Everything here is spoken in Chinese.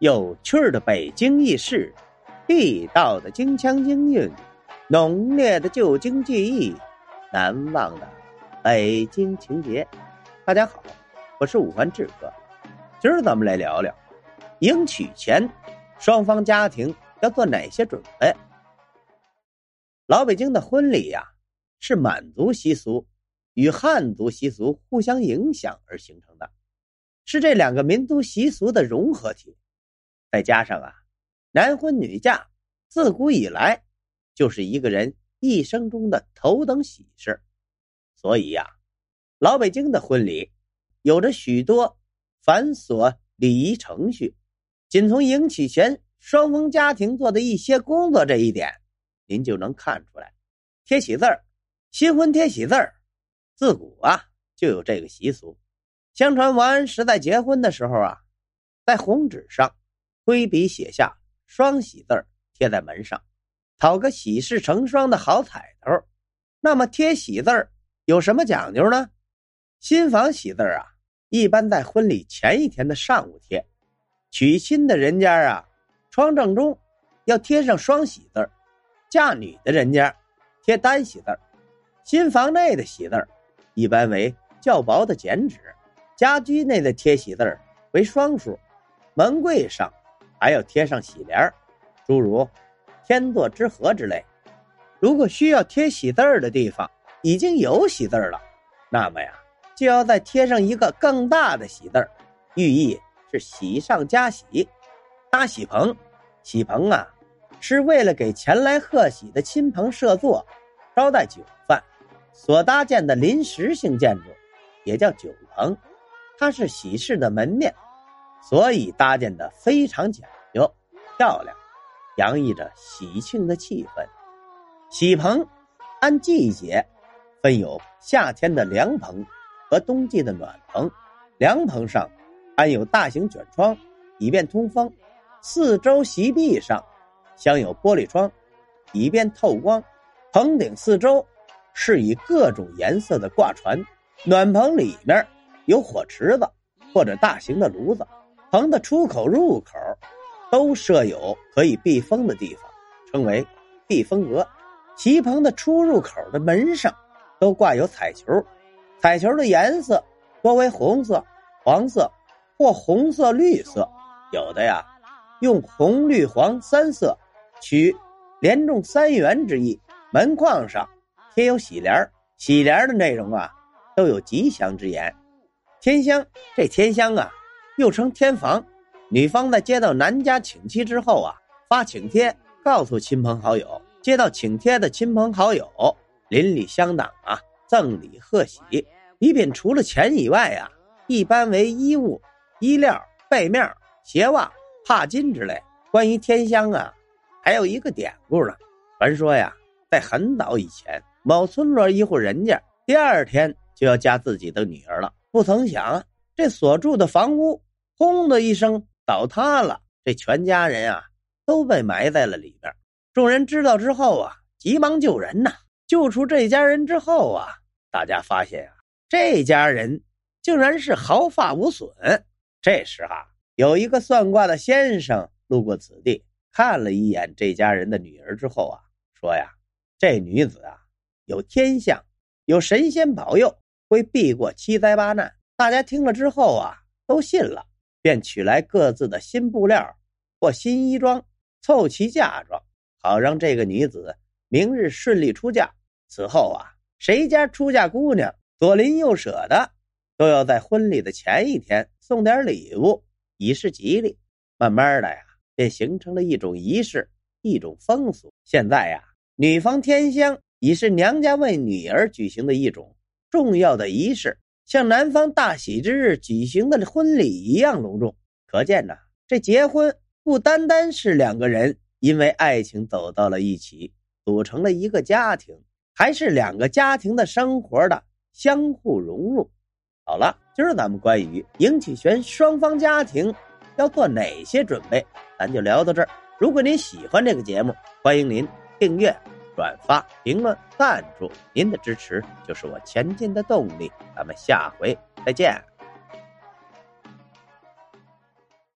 有趣的北京轶事，地道的京腔京韵，浓烈的旧京记忆，难忘的北京情节。大家好，我是五环志哥，今儿咱们来聊聊迎娶前双方家庭要做哪些准备。老北京的婚礼呀，是满族习俗与汉族习俗互相影响而形成的，是这两个民族习俗的融合体。再加上啊，男婚女嫁自古以来就是一个人一生中的头等喜事，所以呀，老北京的婚礼有着许多繁琐礼仪程序。仅从迎娶前双方家庭做的一些工作这一点，您就能看出来。贴喜字儿，新婚贴喜字儿，自古啊就有这个习俗。相传王安石在结婚的时候啊，在红纸上。挥笔写下“双喜”字贴在门上，讨个喜事成双的好彩头。那么贴喜字有什么讲究呢？新房喜字啊，一般在婚礼前一天的上午贴。娶亲的人家啊，窗正中要贴上双喜字嫁女的人家贴单喜字新房内的喜字一般为较薄的剪纸，家居内的贴喜字为双数，门柜上。还要贴上喜联诸如“天作之合”之类。如果需要贴喜字儿的地方已经有喜字了，那么呀，就要再贴上一个更大的喜字儿，寓意是喜上加喜。搭喜棚，喜棚啊，是为了给前来贺喜的亲朋设座、招待酒饭所搭建的临时性建筑，也叫酒棚。它是喜事的门面。所以搭建的非常讲究、漂亮，洋溢着喜庆的气氛。喜棚按季节分有夏天的凉棚和冬季的暖棚。凉棚上安有大型卷窗，以便通风；四周席壁上镶有玻璃窗，以便透光。棚顶四周是以各种颜色的挂船。暖棚里面有火池子或者大型的炉子。棚的出口、入口都设有可以避风的地方，称为避风阁。旗棚的出入口的门上都挂有彩球，彩球的颜色多为红色、黄色或红色、绿色，有的呀用红、绿、黄三色取连中三元之意。门框上贴有喜联，喜联的内容啊都有吉祥之言。天香，这天香啊。又称天房，女方在接到男家请妻之后啊，发请帖告诉亲朋好友，接到请帖的亲朋好友邻里乡党啊，赠礼贺喜。礼品除了钱以外啊，一般为衣物、衣料、被面、鞋袜、帕巾之类。关于天香啊，还有一个典故呢。传说呀，在很早以前，某村落一户人家第二天就要嫁自己的女儿了，不曾想这所住的房屋。轰的一声倒塌了，这全家人啊都被埋在了里边。众人知道之后啊，急忙救人呐。救出这家人之后啊，大家发现啊，这家人竟然是毫发无损。这时啊，有一个算卦的先生路过此地，看了一眼这家人的女儿之后啊，说呀：“这女子啊，有天相，有神仙保佑，会避过七灾八难。”大家听了之后啊，都信了。便取来各自的新布料或新衣装，凑齐嫁妆，好让这个女子明日顺利出嫁。此后啊，谁家出嫁姑娘左邻右舍的，都要在婚礼的前一天送点礼物，以示吉利。慢慢的呀，便形成了一种仪式，一种风俗。现在呀，女方添香已是娘家为女儿举行的一种重要的仪式。像男方大喜之日举行的婚礼一样隆重，可见呐，这结婚不单单是两个人因为爱情走到了一起，组成了一个家庭，还是两个家庭的生活的相互融入。好了，今儿咱们关于迎娶前双方家庭要做哪些准备，咱就聊到这儿。如果您喜欢这个节目，欢迎您订阅。转发、评论、赞助，您的支持就是我前进的动力。咱们下回再见。